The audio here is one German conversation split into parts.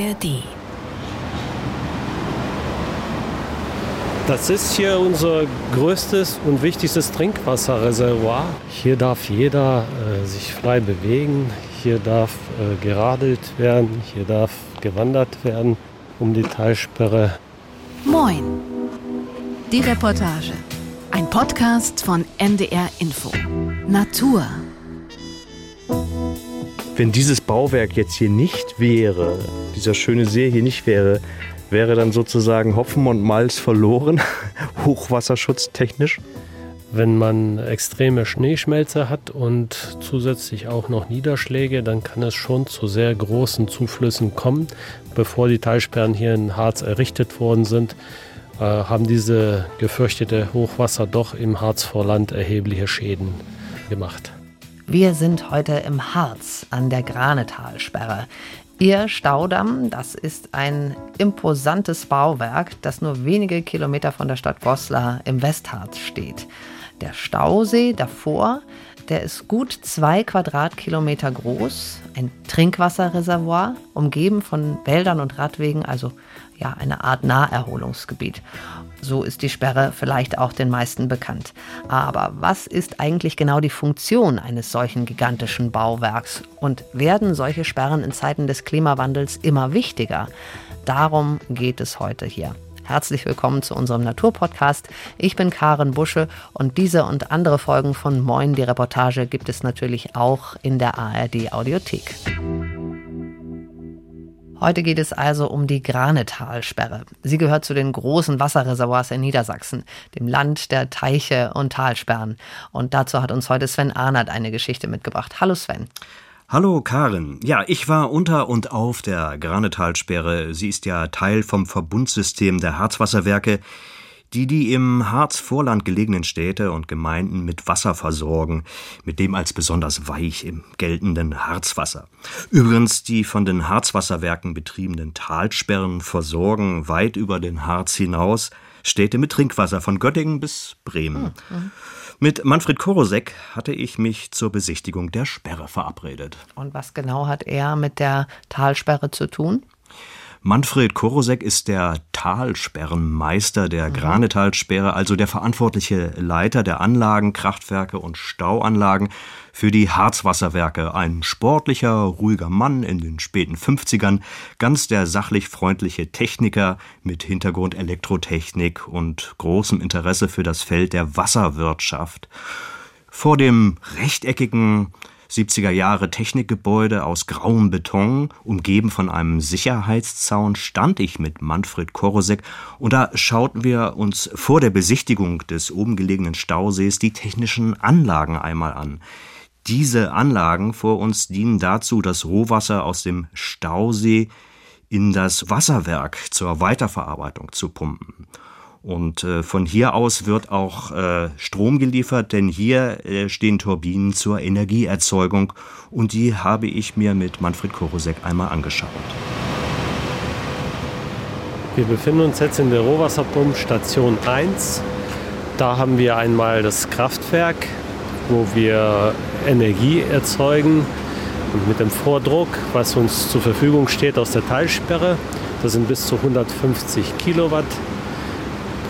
ARD. Das ist hier unser größtes und wichtigstes Trinkwasserreservoir. Hier darf jeder äh, sich frei bewegen, hier darf äh, geradelt werden, hier darf gewandert werden um die Talsperre. Moin. Die Reportage. Ein Podcast von NDR Info. Natur. Wenn dieses Bauwerk jetzt hier nicht wäre, dieser schöne See hier nicht wäre, wäre dann sozusagen Hopfen und Malz verloren, hochwasserschutztechnisch? Wenn man extreme Schneeschmelze hat und zusätzlich auch noch Niederschläge, dann kann es schon zu sehr großen Zuflüssen kommen. Bevor die Talsperren hier in Harz errichtet worden sind, äh, haben diese gefürchtete Hochwasser doch im Harzvorland erhebliche Schäden gemacht. Wir sind heute im Harz an der Granetalsperre. Ihr Staudamm, das ist ein imposantes Bauwerk, das nur wenige Kilometer von der Stadt Goslar im Westharz steht. Der Stausee davor, der ist gut zwei Quadratkilometer groß, ein Trinkwasserreservoir, umgeben von Wäldern und Radwegen, also ja, eine Art Naherholungsgebiet. So ist die Sperre vielleicht auch den meisten bekannt. Aber was ist eigentlich genau die Funktion eines solchen gigantischen Bauwerks? Und werden solche Sperren in Zeiten des Klimawandels immer wichtiger? Darum geht es heute hier. Herzlich willkommen zu unserem Naturpodcast. Ich bin Karen Busche und diese und andere Folgen von Moin die Reportage gibt es natürlich auch in der ARD Audiothek. Heute geht es also um die Granetalsperre. Sie gehört zu den großen Wasserreservoirs in Niedersachsen, dem Land der Teiche und Talsperren. Und dazu hat uns heute Sven Arnert eine Geschichte mitgebracht. Hallo Sven. Hallo Karin. Ja, ich war unter und auf der Granetalsperre. Sie ist ja Teil vom Verbundsystem der Harzwasserwerke die die im Harzvorland gelegenen Städte und Gemeinden mit Wasser versorgen, mit dem als besonders weich im geltenden Harzwasser. Übrigens, die von den Harzwasserwerken betriebenen Talsperren versorgen weit über den Harz hinaus Städte mit Trinkwasser von Göttingen bis Bremen. Mit Manfred Korosek hatte ich mich zur Besichtigung der Sperre verabredet. Und was genau hat er mit der Talsperre zu tun? Manfred Korosek ist der Talsperrenmeister der mhm. Granetalsperre, also der verantwortliche Leiter der Anlagen, Kraftwerke und Stauanlagen für die Harzwasserwerke. Ein sportlicher, ruhiger Mann in den späten 50ern, ganz der sachlich freundliche Techniker mit Hintergrund Elektrotechnik und großem Interesse für das Feld der Wasserwirtschaft. Vor dem rechteckigen, 70er Jahre Technikgebäude aus grauem Beton, umgeben von einem Sicherheitszaun, stand ich mit Manfred Korosek und da schauten wir uns vor der Besichtigung des oben gelegenen Stausees die technischen Anlagen einmal an. Diese Anlagen vor uns dienen dazu, das Rohwasser aus dem Stausee in das Wasserwerk zur Weiterverarbeitung zu pumpen. Und äh, von hier aus wird auch äh, Strom geliefert, denn hier äh, stehen Turbinen zur Energieerzeugung und die habe ich mir mit Manfred Korosek einmal angeschaut. Wir befinden uns jetzt in der Rohwasserpumpstation 1. Da haben wir einmal das Kraftwerk, wo wir Energie erzeugen und mit dem Vordruck, was uns zur Verfügung steht aus der Teilsperre. Das sind bis zu 150 Kilowatt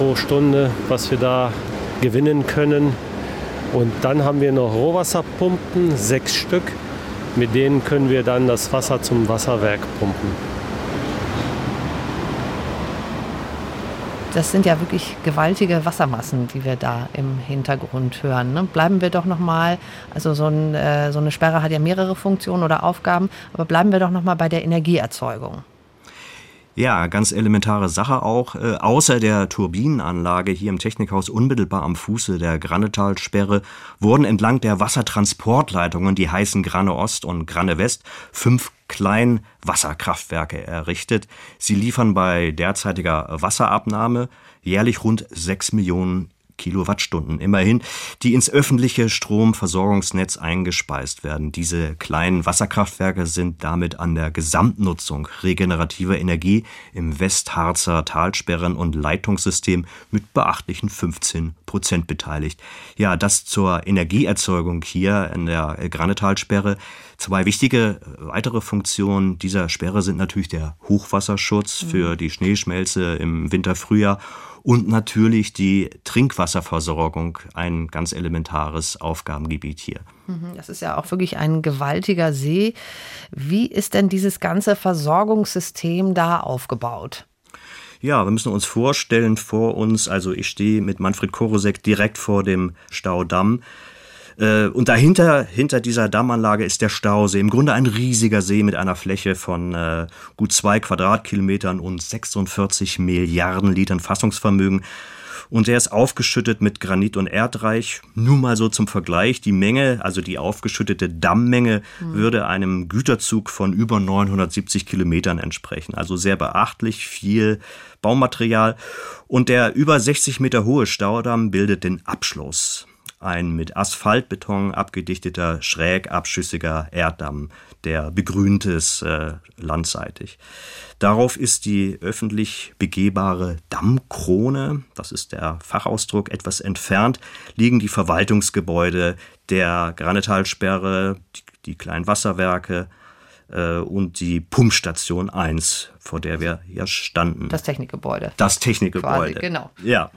pro Stunde, was wir da gewinnen können. Und dann haben wir noch Rohwasserpumpen, sechs Stück. Mit denen können wir dann das Wasser zum Wasserwerk pumpen. Das sind ja wirklich gewaltige Wassermassen, die wir da im Hintergrund hören. Ne? Bleiben wir doch noch mal, also so, ein, äh, so eine Sperre hat ja mehrere Funktionen oder Aufgaben, aber bleiben wir doch noch mal bei der Energieerzeugung. Ja, ganz elementare Sache auch. Äh, außer der Turbinenanlage hier im Technikhaus unmittelbar am Fuße der Grannetalsperre wurden entlang der Wassertransportleitungen, die heißen Granne Ost und Granne West, fünf Kleinwasserkraftwerke errichtet. Sie liefern bei derzeitiger Wasserabnahme jährlich rund sechs Millionen Kilowattstunden, immerhin, die ins öffentliche Stromversorgungsnetz eingespeist werden. Diese kleinen Wasserkraftwerke sind damit an der Gesamtnutzung regenerativer Energie im Westharzer Talsperren- und Leitungssystem mit beachtlichen 15 Prozent beteiligt. Ja, das zur Energieerzeugung hier in der Granetalsperre. Zwei wichtige weitere Funktionen dieser Sperre sind natürlich der Hochwasserschutz für die Schneeschmelze im Winter, Frühjahr und natürlich die Trinkwasserversorgung, ein ganz elementares Aufgabengebiet hier. Mhm, das ist ja auch wirklich ein gewaltiger See. Wie ist denn dieses ganze Versorgungssystem da aufgebaut? Ja, wir müssen uns vorstellen, vor uns, also ich stehe mit Manfred Korosek direkt vor dem Staudamm. Äh, und dahinter, hinter dieser Dammanlage ist der Stausee. Im Grunde ein riesiger See mit einer Fläche von äh, gut zwei Quadratkilometern und 46 Milliarden Litern Fassungsvermögen. Und der ist aufgeschüttet mit Granit und Erdreich. Nur mal so zum Vergleich. Die Menge, also die aufgeschüttete Dammmenge, mhm. würde einem Güterzug von über 970 Kilometern entsprechen. Also sehr beachtlich viel Baumaterial. Und der über 60 Meter hohe Staudamm bildet den Abschluss ein mit Asphaltbeton abgedichteter, schräg abschüssiger Erddamm, der begrünt ist äh, landseitig. Darauf ist die öffentlich begehbare Dammkrone, das ist der Fachausdruck, etwas entfernt, liegen die Verwaltungsgebäude der Granetalsperre, die, die kleinen Wasserwerke, äh, und die Pumpstation 1, vor der wir ja standen. Das Technikgebäude. Das Technikgebäude. Quasi, genau. Ja.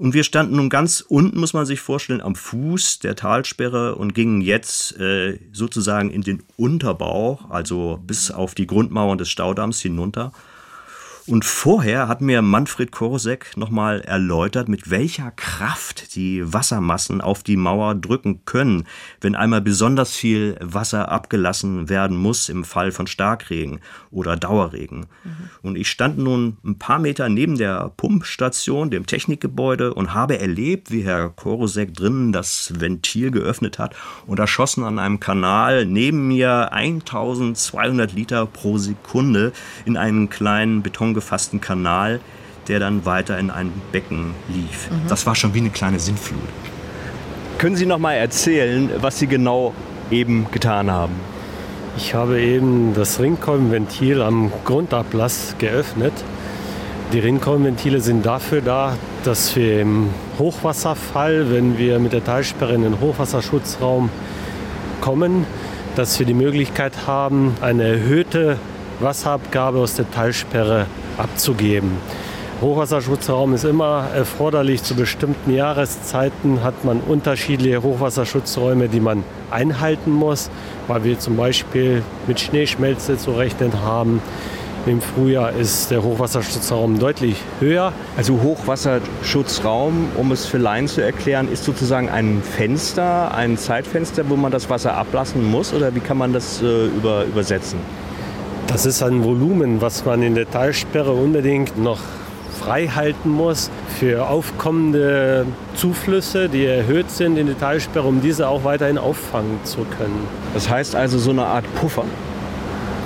Und wir standen nun ganz unten, muss man sich vorstellen, am Fuß der Talsperre und gingen jetzt äh, sozusagen in den Unterbau, also bis auf die Grundmauern des Staudamms hinunter. Und vorher hat mir Manfred Korsek nochmal erläutert, mit welcher Kraft die Wassermassen auf die Mauer drücken können, wenn einmal besonders viel Wasser abgelassen werden muss im Fall von Starkregen oder Dauerregen. Mhm. Und ich stand nun ein paar Meter neben der Pumpstation, dem Technikgebäude und habe erlebt, wie Herr Korosek drinnen das Ventil geöffnet hat und da schossen an einem Kanal neben mir 1200 Liter pro Sekunde in einen kleinen Beton gefassten Kanal, der dann weiter in ein Becken lief. Mhm. Das war schon wie eine kleine Sintflut. Können Sie noch mal erzählen, was Sie genau eben getan haben? Ich habe eben das Ringkolbenventil am Grundablass geöffnet. Die Ringkolbenventile sind dafür da, dass wir im Hochwasserfall, wenn wir mit der Teilsperre in den Hochwasserschutzraum kommen, dass wir die Möglichkeit haben, eine erhöhte Wasserabgabe aus der Teilsperre abzugeben. Hochwasserschutzraum ist immer erforderlich. Zu bestimmten Jahreszeiten hat man unterschiedliche Hochwasserschutzräume, die man einhalten muss, weil wir zum Beispiel mit Schneeschmelze zu rechnen haben. Im Frühjahr ist der Hochwasserschutzraum deutlich höher. Also Hochwasserschutzraum, um es für Laien zu erklären, ist sozusagen ein Fenster, ein Zeitfenster, wo man das Wasser ablassen muss? Oder wie kann man das äh, über, übersetzen? Das ist ein Volumen, was man in der Talsperre unbedingt noch frei halten muss für aufkommende Zuflüsse, die erhöht sind in die Talsperre, um diese auch weiterhin auffangen zu können. Das heißt also so eine Art Puffer.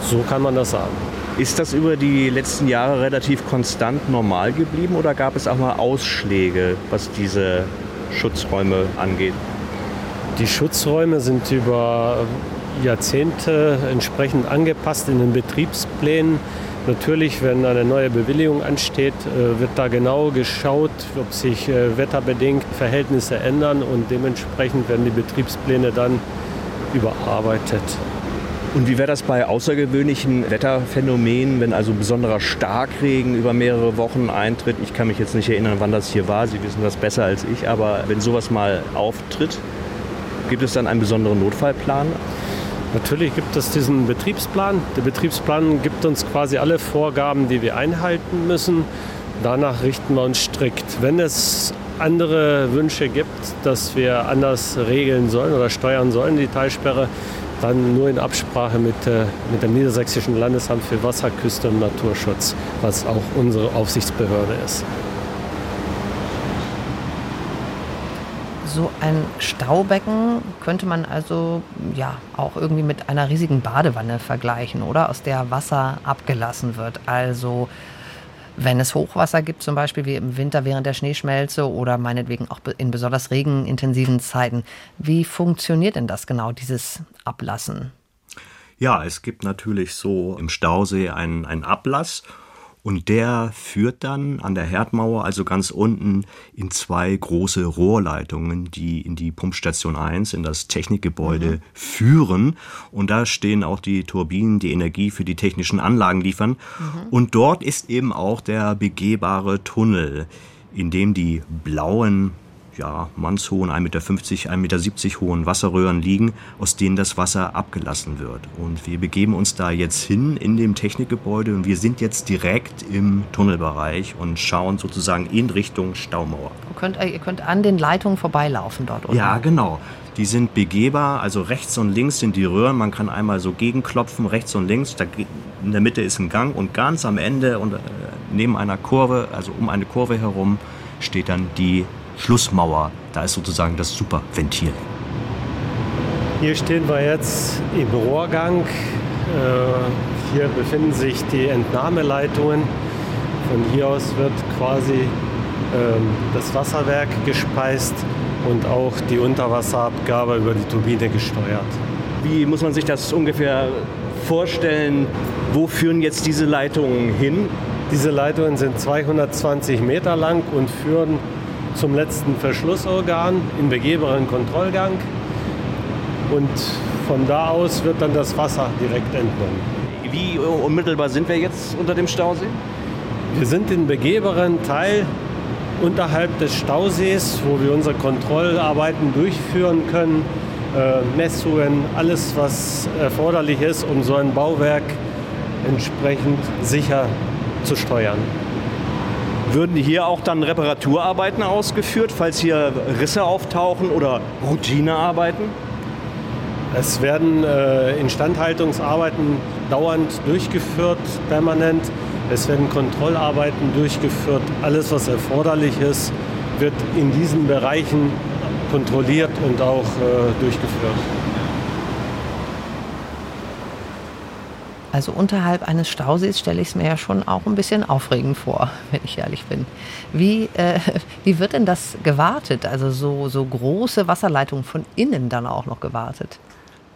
So kann man das sagen. Ist das über die letzten Jahre relativ konstant normal geblieben oder gab es auch mal Ausschläge, was diese Schutzräume angeht? Die Schutzräume sind über Jahrzehnte entsprechend angepasst in den Betriebsplänen. Natürlich, wenn eine neue Bewilligung ansteht, äh, wird da genau geschaut, ob sich äh, wetterbedingt Verhältnisse ändern und dementsprechend werden die Betriebspläne dann überarbeitet. Und wie wäre das bei außergewöhnlichen Wetterphänomenen, wenn also besonderer Starkregen über mehrere Wochen eintritt? Ich kann mich jetzt nicht erinnern, wann das hier war. Sie wissen das besser als ich. Aber wenn sowas mal auftritt, gibt es dann einen besonderen Notfallplan? Natürlich gibt es diesen Betriebsplan. Der Betriebsplan gibt uns quasi alle Vorgaben, die wir einhalten müssen. Danach richten wir uns strikt. Wenn es andere Wünsche gibt, dass wir anders regeln sollen oder steuern sollen, die Teilsperre, dann nur in Absprache mit, äh, mit dem Niedersächsischen Landesamt für Wasser, Küste und Naturschutz, was auch unsere Aufsichtsbehörde ist. So ein Staubecken könnte man also ja auch irgendwie mit einer riesigen Badewanne vergleichen, oder? Aus der Wasser abgelassen wird. Also Wenn es Hochwasser gibt, zum Beispiel wie im Winter während der Schneeschmelze oder meinetwegen auch in besonders regenintensiven Zeiten, wie funktioniert denn das genau, dieses Ablassen? Ja, es gibt natürlich so im Stausee einen, einen Ablass und der führt dann an der Herdmauer, also ganz unten, in zwei große Rohrleitungen, die in die Pumpstation 1, in das Technikgebäude mhm. führen. Und da stehen auch die Turbinen, die Energie für die technischen Anlagen liefern. Mhm. Und dort ist eben auch der begehbare Tunnel, in dem die blauen ja, mannshohen, 1,50 Meter, 1,70 Meter hohen Wasserröhren liegen, aus denen das Wasser abgelassen wird. Und wir begeben uns da jetzt hin in dem Technikgebäude und wir sind jetzt direkt im Tunnelbereich und schauen sozusagen in Richtung Staumauer. Ihr könnt, ihr könnt an den Leitungen vorbeilaufen dort, oder? Ja, genau. Die sind begehbar, also rechts und links sind die Röhren. Man kann einmal so gegenklopfen, rechts und links. Da in der Mitte ist ein Gang und ganz am Ende und äh, neben einer Kurve, also um eine Kurve herum, steht dann die Schlussmauer. Da ist sozusagen das Superventil. Hier stehen wir jetzt im Rohrgang. Äh, hier befinden sich die Entnahmeleitungen. Von hier aus wird quasi ähm, das Wasserwerk gespeist und auch die Unterwasserabgabe über die Turbine gesteuert. Wie muss man sich das ungefähr vorstellen? Wo führen jetzt diese Leitungen hin? Diese Leitungen sind 220 Meter lang und führen zum letzten Verschlussorgan im begehbaren Kontrollgang und von da aus wird dann das Wasser direkt entnommen. Wie unmittelbar sind wir jetzt unter dem Stausee? Wir sind im begehbaren Teil unterhalb des Stausees, wo wir unsere Kontrollarbeiten durchführen können, äh, Messungen, alles was erforderlich ist, um so ein Bauwerk entsprechend sicher zu steuern. Würden hier auch dann Reparaturarbeiten ausgeführt, falls hier Risse auftauchen oder Routinearbeiten? Es werden äh, Instandhaltungsarbeiten dauernd durchgeführt, permanent. Es werden Kontrollarbeiten durchgeführt. Alles, was erforderlich ist, wird in diesen Bereichen kontrolliert und auch äh, durchgeführt. Also unterhalb eines Stausees stelle ich es mir ja schon auch ein bisschen aufregend vor, wenn ich ehrlich bin. Wie, äh, wie wird denn das gewartet? Also so, so große Wasserleitungen von innen dann auch noch gewartet?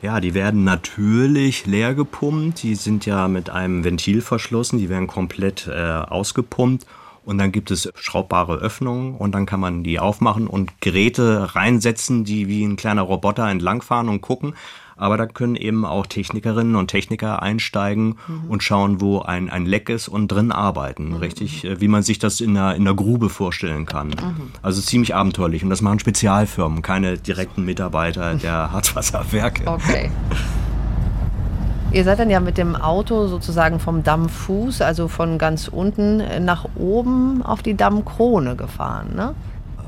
Ja, die werden natürlich leer gepumpt. Die sind ja mit einem Ventil verschlossen. Die werden komplett äh, ausgepumpt. Und dann gibt es schraubbare Öffnungen und dann kann man die aufmachen und Geräte reinsetzen, die wie ein kleiner Roboter entlangfahren und gucken. Aber da können eben auch Technikerinnen und Techniker einsteigen mhm. und schauen, wo ein, ein Leck ist und drin arbeiten. Mhm. Richtig, äh, wie man sich das in einer, in einer Grube vorstellen kann. Mhm. Also ziemlich abenteuerlich. Und das machen Spezialfirmen, keine direkten Mitarbeiter der Harzwasserwerke. Okay. Ihr seid dann ja mit dem Auto sozusagen vom Dammfuß, also von ganz unten nach oben auf die Dammkrone gefahren, ne?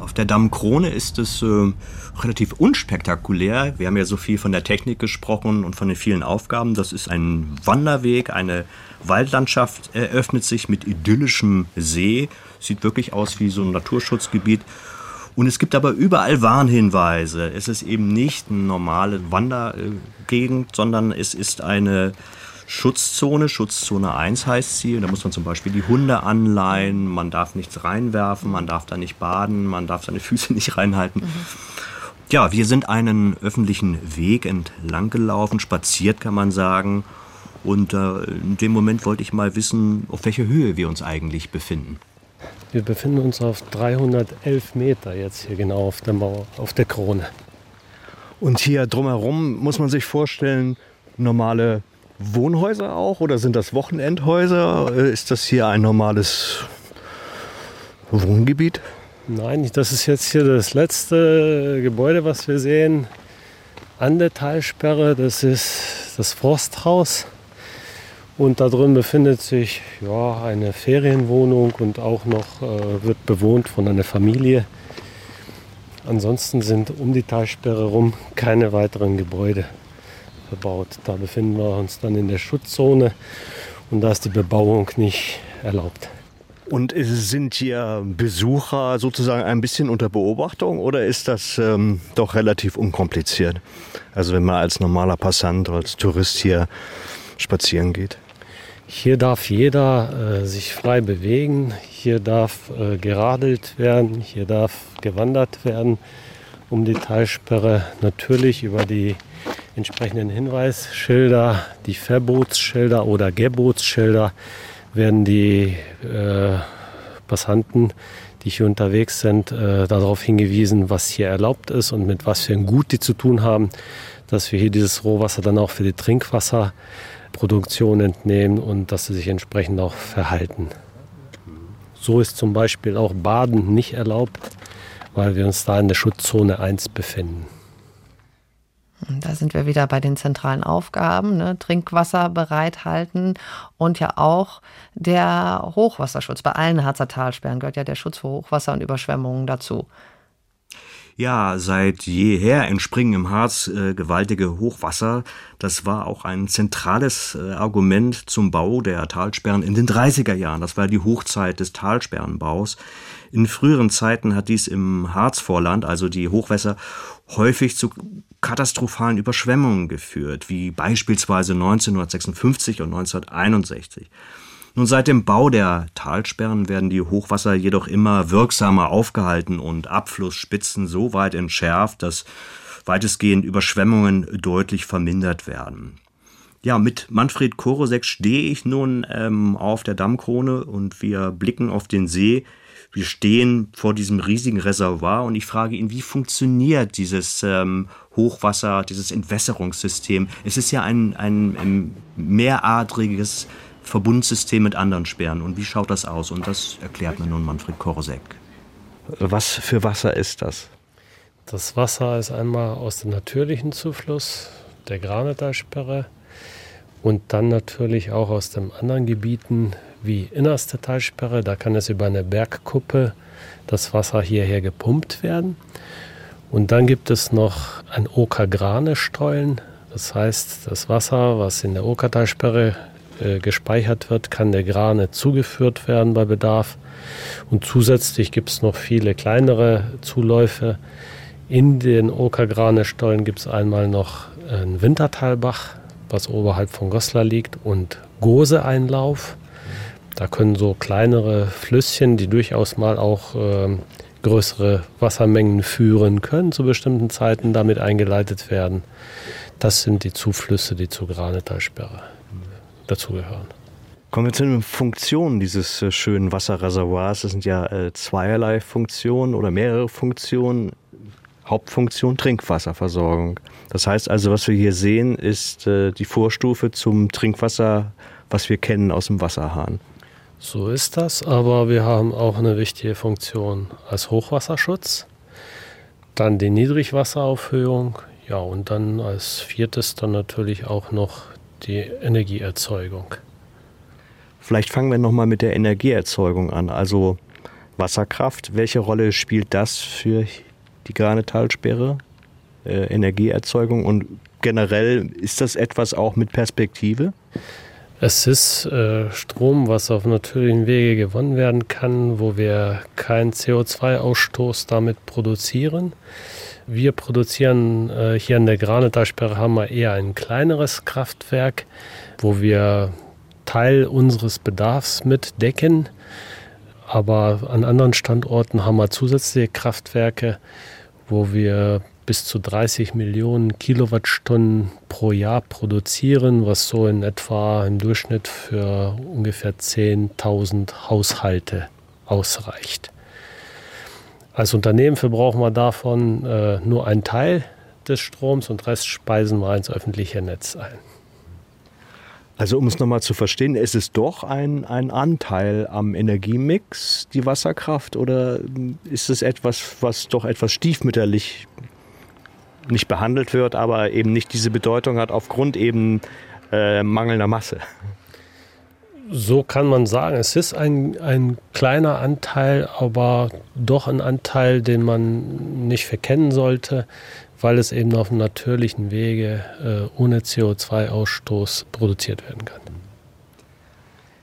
Auf der Dammkrone ist es äh, relativ unspektakulär. Wir haben ja so viel von der Technik gesprochen und von den vielen Aufgaben. Das ist ein Wanderweg, eine Waldlandschaft eröffnet sich mit idyllischem See. Sieht wirklich aus wie so ein Naturschutzgebiet. Und es gibt aber überall Warnhinweise. Es ist eben nicht eine normale Wandergegend, sondern es ist eine Schutzzone. Schutzzone 1 heißt sie. Da muss man zum Beispiel die Hunde anleihen. Man darf nichts reinwerfen, man darf da nicht baden, man darf seine Füße nicht reinhalten. Mhm. Ja, wir sind einen öffentlichen Weg entlang gelaufen, spaziert kann man sagen. Und äh, in dem Moment wollte ich mal wissen, auf welcher Höhe wir uns eigentlich befinden. Wir befinden uns auf 311 Meter jetzt hier genau auf der Mauer, auf der Krone. Und hier drumherum muss man sich vorstellen, normale Wohnhäuser auch oder sind das Wochenendhäuser? Ist das hier ein normales Wohngebiet? Nein, das ist jetzt hier das letzte Gebäude, was wir sehen an der Talsperre. Das ist das Forsthaus. Und da drin befindet sich ja, eine Ferienwohnung und auch noch äh, wird bewohnt von einer Familie. Ansonsten sind um die Talsperre herum keine weiteren Gebäude bebaut. Da befinden wir uns dann in der Schutzzone und da ist die Bebauung nicht erlaubt. Und sind hier Besucher sozusagen ein bisschen unter Beobachtung oder ist das ähm, doch relativ unkompliziert? Also wenn man als normaler Passant, als Tourist hier spazieren geht? Hier darf jeder äh, sich frei bewegen, hier darf äh, geradelt werden, hier darf gewandert werden um die Talsperre. Natürlich über die entsprechenden Hinweisschilder, die Verbotsschilder oder Gebotsschilder werden die äh, Passanten, die hier unterwegs sind, äh, darauf hingewiesen, was hier erlaubt ist und mit was für ein Gut die zu tun haben, dass wir hier dieses Rohwasser dann auch für die Trinkwasser Produktion entnehmen und dass sie sich entsprechend auch verhalten. So ist zum Beispiel auch Baden nicht erlaubt, weil wir uns da in der Schutzzone 1 befinden. Da sind wir wieder bei den zentralen Aufgaben, ne? Trinkwasser bereithalten und ja auch der Hochwasserschutz. Bei allen Harzer Talsperren gehört ja der Schutz vor Hochwasser und Überschwemmungen dazu. Ja, seit jeher entspringen im Harz äh, gewaltige Hochwasser. Das war auch ein zentrales äh, Argument zum Bau der Talsperren in den 30er Jahren. Das war die Hochzeit des Talsperrenbaus. In früheren Zeiten hat dies im Harzvorland, also die Hochwässer, häufig zu katastrophalen Überschwemmungen geführt, wie beispielsweise 1956 und 1961. Nun, seit dem Bau der Talsperren werden die Hochwasser jedoch immer wirksamer aufgehalten und Abflussspitzen so weit entschärft, dass weitestgehend Überschwemmungen deutlich vermindert werden. Ja, mit Manfred Korosek stehe ich nun ähm, auf der Dammkrone und wir blicken auf den See. Wir stehen vor diesem riesigen Reservoir und ich frage ihn, wie funktioniert dieses ähm, Hochwasser, dieses Entwässerungssystem? Es ist ja ein, ein, ein mehradriges Verbundsystem mit anderen Sperren. Und wie schaut das aus? Und das erklärt mir nun Manfred Korosek. Was für Wasser ist das? Das Wasser ist einmal aus dem natürlichen Zufluss der Granetalsperre und dann natürlich auch aus den anderen Gebieten wie innerste Talsperre. Da kann es über eine Bergkuppe das Wasser hierher gepumpt werden. Und dann gibt es noch ein Oker-Grane-Stollen. Das heißt, das Wasser, was in der Okertalsperre äh, gespeichert wird, kann der Grane zugeführt werden bei Bedarf. Und zusätzlich gibt es noch viele kleinere Zuläufe. In den Okergrane-Stollen gibt es einmal noch einen Wintertalbach, was oberhalb von Goslar liegt, und Gose-Einlauf. Da können so kleinere Flüsschen, die durchaus mal auch äh, größere Wassermengen führen können, zu bestimmten Zeiten damit eingeleitet werden. Das sind die Zuflüsse, die zur Granetalsperre dazugehören. Kommen wir zu den Funktionen dieses äh, schönen Wasserreservoirs. Das sind ja äh, zweierlei Funktionen oder mehrere Funktionen. Hauptfunktion Trinkwasserversorgung. Das heißt also, was wir hier sehen, ist äh, die Vorstufe zum Trinkwasser, was wir kennen aus dem Wasserhahn. So ist das, aber wir haben auch eine wichtige Funktion als Hochwasserschutz, dann die Niedrigwasseraufhöhung, ja und dann als viertes dann natürlich auch noch die Energieerzeugung. Vielleicht fangen wir nochmal mit der Energieerzeugung an. Also Wasserkraft, welche Rolle spielt das für die Granetalsperre? Äh, Energieerzeugung und generell ist das etwas auch mit Perspektive? Es ist äh, Strom, was auf natürlichen Wege gewonnen werden kann, wo wir keinen CO2-Ausstoß damit produzieren. Wir produzieren äh, hier in der Granetalsperre haben wir eher ein kleineres Kraftwerk, wo wir Teil unseres Bedarfs mit decken. Aber an anderen Standorten haben wir zusätzliche Kraftwerke, wo wir bis zu 30 Millionen Kilowattstunden pro Jahr produzieren, was so in etwa im Durchschnitt für ungefähr 10.000 Haushalte ausreicht. Als Unternehmen verbrauchen wir davon äh, nur einen Teil des Stroms und Rest speisen wir ins öffentliche Netz ein. Also um es nochmal zu verstehen, ist es doch ein, ein Anteil am Energiemix, die Wasserkraft, oder ist es etwas, was doch etwas stiefmütterlich nicht behandelt wird, aber eben nicht diese Bedeutung hat aufgrund eben äh, mangelnder Masse. So kann man sagen, es ist ein, ein kleiner Anteil, aber doch ein Anteil, den man nicht verkennen sollte, weil es eben auf natürlichen Wege äh, ohne CO2-Ausstoß produziert werden kann.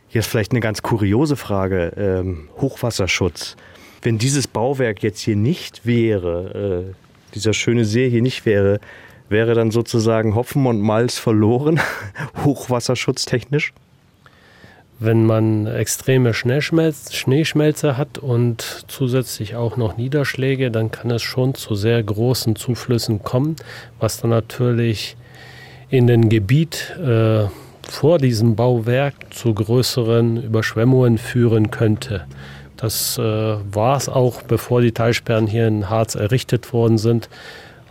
Jetzt vielleicht eine ganz kuriose Frage. Ähm, Hochwasserschutz. Wenn dieses Bauwerk jetzt hier nicht wäre, äh, dieser schöne See hier nicht wäre, wäre dann sozusagen Hopfen und Malz verloren, hochwasserschutztechnisch? Wenn man extreme Schneeschmelz Schneeschmelze hat und zusätzlich auch noch Niederschläge, dann kann es schon zu sehr großen Zuflüssen kommen, was dann natürlich in dem Gebiet äh, vor diesem Bauwerk zu größeren Überschwemmungen führen könnte. Das äh, war es auch, bevor die Talsperren hier in Harz errichtet worden sind,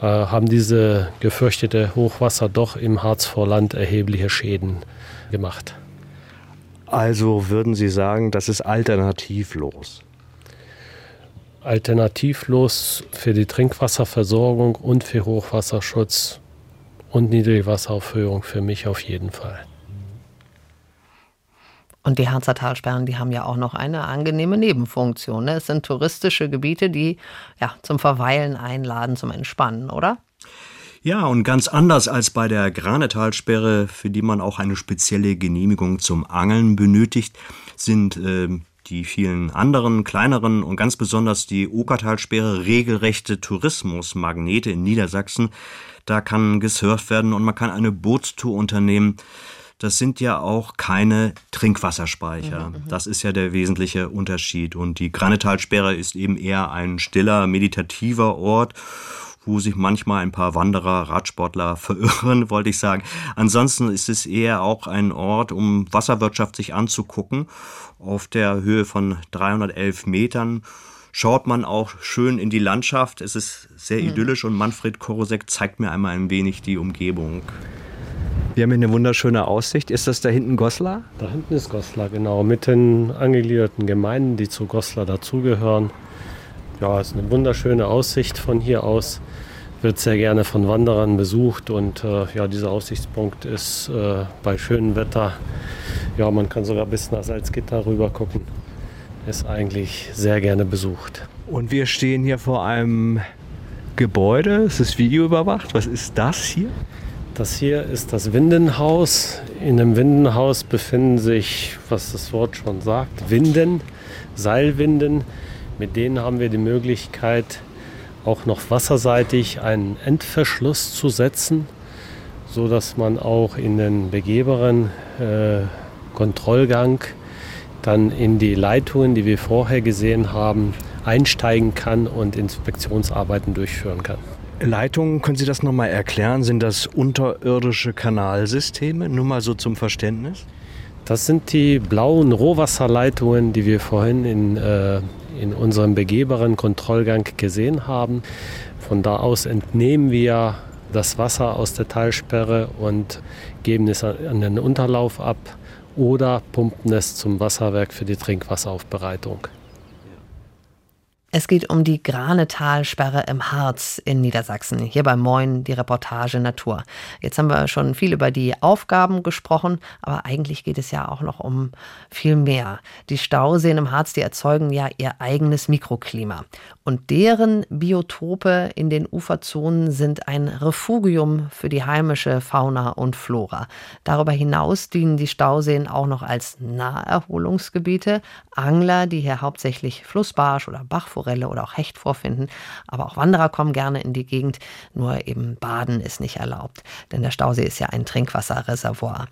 äh, haben diese gefürchtete Hochwasser doch im Harzvorland erhebliche Schäden gemacht. Also würden Sie sagen, das ist alternativlos? Alternativlos für die Trinkwasserversorgung und für Hochwasserschutz und Niedrigwasseraufhöhung für mich auf jeden Fall. Und die Harzer Talsperren, die haben ja auch noch eine angenehme Nebenfunktion. Ne? Es sind touristische Gebiete, die ja, zum Verweilen einladen, zum Entspannen, oder? Ja, und ganz anders als bei der Granetalsperre, für die man auch eine spezielle Genehmigung zum Angeln benötigt, sind äh, die vielen anderen, kleineren und ganz besonders die Okertalsperre regelrechte Tourismusmagnete in Niedersachsen. Da kann gesurft werden und man kann eine Bootstour unternehmen. Das sind ja auch keine Trinkwasserspeicher. Mhm, mhm. das ist ja der wesentliche Unterschied. Und die Granetalsperre ist eben eher ein stiller, meditativer Ort wo sich manchmal ein paar Wanderer, Radsportler verirren, wollte ich sagen. Ansonsten ist es eher auch ein Ort, um Wasserwirtschaft sich anzugucken. Auf der Höhe von 311 Metern schaut man auch schön in die Landschaft. Es ist sehr mhm. idyllisch und Manfred Korosek zeigt mir einmal ein wenig die Umgebung. Wir haben hier eine wunderschöne Aussicht. Ist das da hinten Goslar? Da hinten ist Goslar, genau. Mit den angegliederten Gemeinden, die zu Goslar dazugehören. Ja, es ist eine wunderschöne Aussicht von hier aus wird sehr gerne von Wanderern besucht und äh, ja, dieser Aussichtspunkt ist äh, bei schönem Wetter, ja, man kann sogar bis nach Salzgitter rüber gucken, ist eigentlich sehr gerne besucht. Und wir stehen hier vor einem Gebäude, es ist videoüberwacht. Was ist das hier? Das hier ist das Windenhaus. In dem Windenhaus befinden sich, was das Wort schon sagt, Winden, Seilwinden. Mit denen haben wir die Möglichkeit, auch noch wasserseitig einen Endverschluss zu setzen, so dass man auch in den begeberen äh, Kontrollgang dann in die Leitungen, die wir vorher gesehen haben, einsteigen kann und Inspektionsarbeiten durchführen kann. Leitungen, können Sie das nochmal erklären? Sind das unterirdische Kanalsysteme? Nur mal so zum Verständnis. Das sind die blauen Rohwasserleitungen, die wir vorhin in äh, in unserem begehbaren Kontrollgang gesehen haben. Von da aus entnehmen wir das Wasser aus der Talsperre und geben es an den Unterlauf ab oder pumpen es zum Wasserwerk für die Trinkwasseraufbereitung. Es geht um die Granetalsperre im Harz in Niedersachsen. Hier bei Moin die Reportage Natur. Jetzt haben wir schon viel über die Aufgaben gesprochen, aber eigentlich geht es ja auch noch um viel mehr. Die Stauseen im Harz, die erzeugen ja ihr eigenes Mikroklima. Und deren Biotope in den Uferzonen sind ein Refugium für die heimische Fauna und Flora. Darüber hinaus dienen die Stauseen auch noch als Naherholungsgebiete. Angler, die hier hauptsächlich Flussbarsch oder Bachforelle Forelle oder auch Hecht vorfinden. Aber auch Wanderer kommen gerne in die Gegend. Nur eben Baden ist nicht erlaubt, denn der Stausee ist ja ein Trinkwasserreservoir.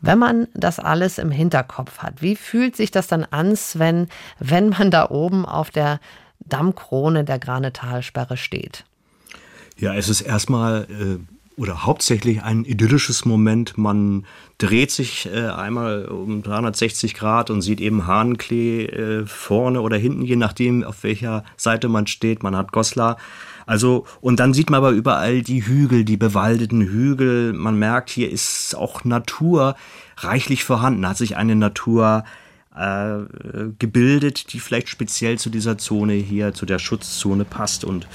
Wenn man das alles im Hinterkopf hat, wie fühlt sich das dann an, Sven, wenn man da oben auf der Dammkrone der Granetalsperre steht? Ja, es ist erstmal äh, oder hauptsächlich ein idyllisches Moment. Man dreht sich äh, einmal um 360 Grad und sieht eben Hahnklee äh, vorne oder hinten, je nachdem, auf welcher Seite man steht. Man hat Goslar. Also, und dann sieht man aber überall die Hügel, die bewaldeten Hügel. Man merkt, hier ist auch Natur reichlich vorhanden, hat sich eine Natur äh, gebildet, die vielleicht speziell zu dieser Zone hier, zu der Schutzzone passt und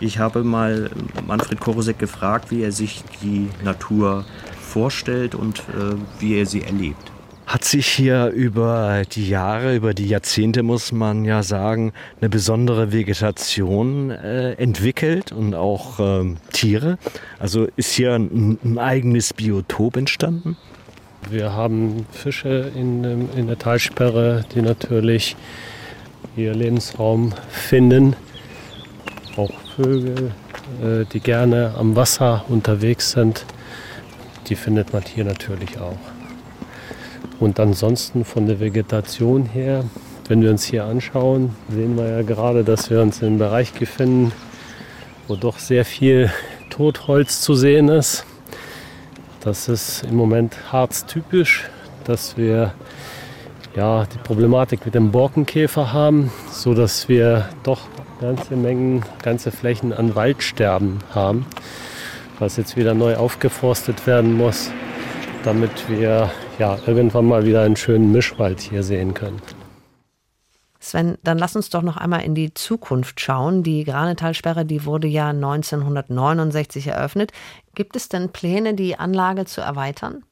ich habe mal Manfred Korosek gefragt, wie er sich die Natur vorstellt und äh, wie er sie erlebt. Hat sich hier über die Jahre, über die Jahrzehnte, muss man ja sagen, eine besondere Vegetation äh, entwickelt und auch ähm, Tiere? Also ist hier ein, ein, eigenes Biotop entstanden? Wir haben Fische in, in der Talsperre, die natürlich ihr Lebensraum finden. Vögel, äh, die gerne am Wasser unterwegs sind, die findet man hier natürlich auch. Und ansonsten von der Vegetation her, wenn wir uns hier anschauen, sehen wir ja gerade, dass wir uns in einem Bereich befinden, wo doch sehr viel Totholz zu sehen ist. Das ist im Moment harztypisch, dass wir ja, die Problematik mit dem Borkenkäfer haben, so dass wir doch ganze Mengen, ganze Flächen an Waldsterben haben, was jetzt wieder neu aufgeforstet werden muss, damit wir ja, irgendwann mal wieder einen schönen Mischwald hier sehen können. Sven, dann lass uns doch noch einmal in die Zukunft schauen. Die Granetalsperre, die wurde ja 1969 eröffnet. Gibt es denn Pläne, die Anlage zu erweitern?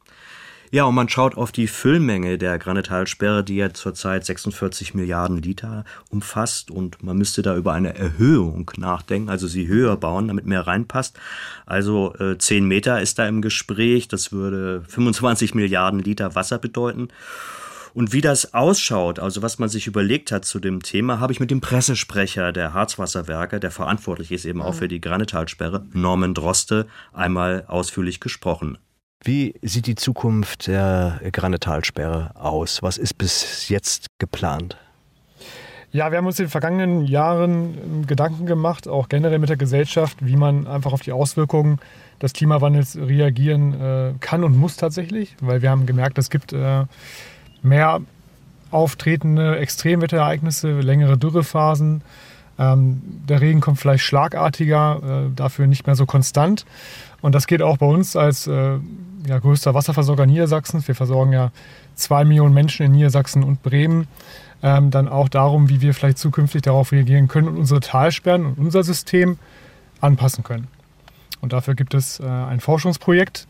Ja, und man schaut auf die Füllmenge der Granetalsperre, die ja zurzeit 46 Milliarden Liter umfasst. Und man müsste da über eine Erhöhung nachdenken, also sie höher bauen, damit mehr reinpasst. Also äh, 10 Meter ist da im Gespräch. Das würde 25 Milliarden Liter Wasser bedeuten. Und wie das ausschaut, also was man sich überlegt hat zu dem Thema, habe ich mit dem Pressesprecher der Harzwasserwerke, der verantwortlich ist eben auch mhm. für die Granetalsperre, Norman Droste, einmal ausführlich gesprochen. Wie sieht die Zukunft der Granetalsperre aus? Was ist bis jetzt geplant? Ja, wir haben uns in den vergangenen Jahren Gedanken gemacht, auch generell mit der Gesellschaft, wie man einfach auf die Auswirkungen des Klimawandels reagieren äh, kann und muss tatsächlich, weil wir haben gemerkt, es gibt äh, mehr auftretende Extremwetterereignisse, längere Dürrephasen. Ähm, der Regen kommt vielleicht schlagartiger, äh, dafür nicht mehr so konstant. Und das geht auch bei uns als äh, ja, größter Wasserversorger Niedersachsens. Wir versorgen ja zwei Millionen Menschen in Niedersachsen und Bremen. Ähm, dann auch darum, wie wir vielleicht zukünftig darauf reagieren können und unsere Talsperren und unser System anpassen können. Und dafür gibt es äh, ein Forschungsprojekt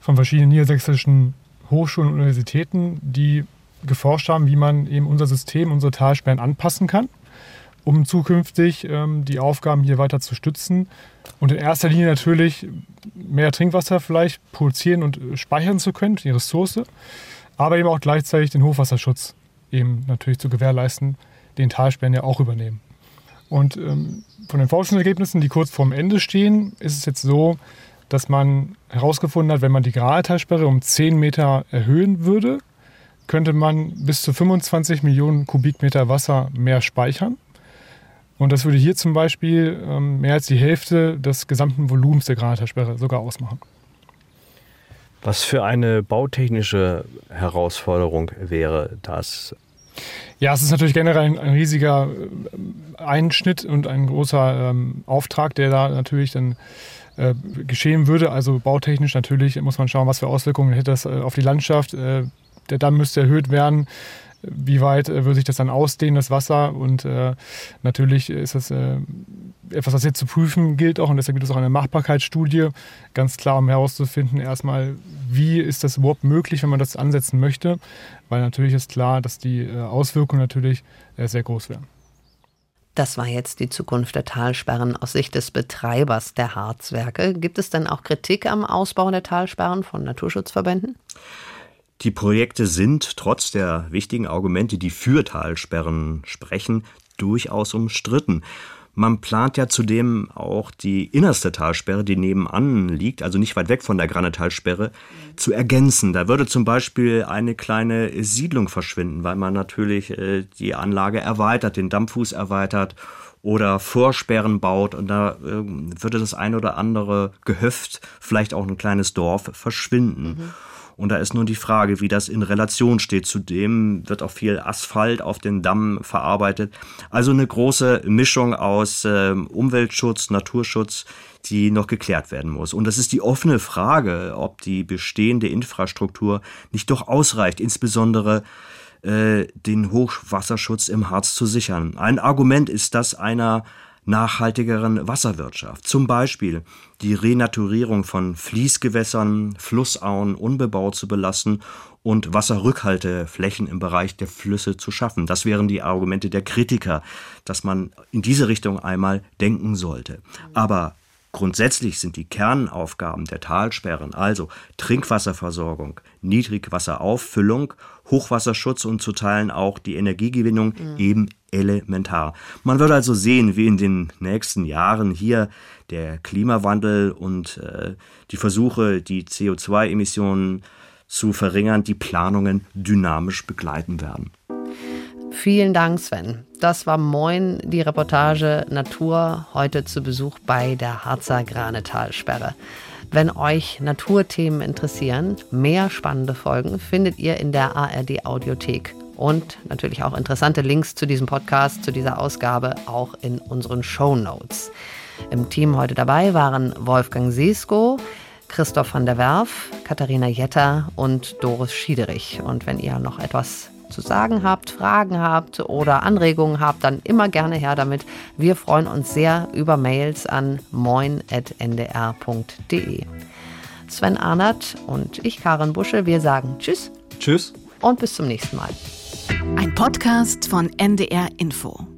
von verschiedenen niedersächsischen Hochschulen und Universitäten, die geforscht haben, wie man eben unser System, unsere Talsperren anpassen kann, um zukünftig ähm, die Aufgaben hier weiter zu stützen. Und in erster Linie natürlich mehr Trinkwasser vielleicht produzieren und speichern zu können, die Ressource, aber eben auch gleichzeitig den Hochwasserschutz eben natürlich zu gewährleisten, den Talsperren ja auch übernehmen. Und ähm, von den Forschungsergebnissen, die kurz vorm Ende stehen, ist es jetzt so, dass man herausgefunden hat, wenn man die Graltalsperre um 10 Meter erhöhen würde, könnte man bis zu 25 Millionen Kubikmeter Wasser mehr speichern. Und das würde hier zum Beispiel ähm, mehr als die Hälfte des gesamten Volumens der Graltalsperre sogar ausmachen. Was für eine bautechnische Herausforderung wäre das? Ja, es ist natürlich generell ein, ein riesiger äh, Einschnitt und ein großer ähm, Auftrag, der da natürlich dann äh, geschehen würde. Also bautechnisch natürlich muss man schauen, was für Auswirkungen hätte das äh, auf die Landschaft. Äh, der Damm müsste erhöht werden. Wie weit äh, würde sich das dann ausdehnen, das Wasser? Und äh, natürlich ist das etwas, was jetzt zu prüfen gilt auch. Und deshalb gibt es auch eine Machbarkeitsstudie, ganz klar, um herauszufinden, erstmal, wie ist das überhaupt möglich, wenn man das ansetzen möchte. Weil natürlich ist klar, dass die Auswirkungen natürlich sehr groß wären. Das war jetzt die Zukunft der Talsperren aus Sicht des Betreibers der Harzwerke. Gibt es denn auch Kritik am Ausbau der Talsperren von Naturschutzverbänden? Die Projekte sind trotz der wichtigen Argumente, die für Talsperren sprechen, durchaus umstritten. Man plant ja zudem auch die innerste Talsperre, die nebenan liegt, also nicht weit weg von der Granetalsperre, zu ergänzen. Da würde zum Beispiel eine kleine Siedlung verschwinden, weil man natürlich äh, die Anlage erweitert, den Dampffuß erweitert oder Vorsperren baut und da äh, würde das ein oder andere Gehöft, vielleicht auch ein kleines Dorf verschwinden. Mhm. Und da ist nun die Frage, wie das in Relation steht. Zudem wird auch viel Asphalt auf den Damm verarbeitet. Also eine große Mischung aus äh, Umweltschutz, Naturschutz, die noch geklärt werden muss. Und das ist die offene Frage, ob die bestehende Infrastruktur nicht doch ausreicht, insbesondere äh, den Hochwasserschutz im Harz zu sichern. Ein Argument ist das einer nachhaltigeren Wasserwirtschaft. Zum Beispiel die Renaturierung von Fließgewässern, Flussauen unbebaut zu belassen und Wasserrückhalteflächen im Bereich der Flüsse zu schaffen. Das wären die Argumente der Kritiker, dass man in diese Richtung einmal denken sollte. Aber Grundsätzlich sind die Kernaufgaben der Talsperren, also Trinkwasserversorgung, Niedrigwasserauffüllung, Hochwasserschutz und zu Teilen auch die Energiegewinnung mhm. eben elementar. Man wird also sehen, wie in den nächsten Jahren hier der Klimawandel und äh, die Versuche, die CO2-Emissionen zu verringern, die Planungen dynamisch begleiten werden. Vielen Dank, Sven. Das war Moin, die Reportage Natur, heute zu Besuch bei der Harzer Granetalsperre. Wenn euch Naturthemen interessieren, mehr spannende Folgen findet ihr in der ARD Audiothek und natürlich auch interessante Links zu diesem Podcast, zu dieser Ausgabe auch in unseren Show Notes. Im Team heute dabei waren Wolfgang Seesko, Christoph van der Werf, Katharina Jetter und Doris Schiederich. Und wenn ihr noch etwas zu sagen habt, Fragen habt oder Anregungen habt, dann immer gerne her damit. Wir freuen uns sehr über Mails an moin.ndr.de. Sven Arnert und ich, Karin Busche, wir sagen Tschüss. Tschüss. Und bis zum nächsten Mal. Ein Podcast von NDR Info.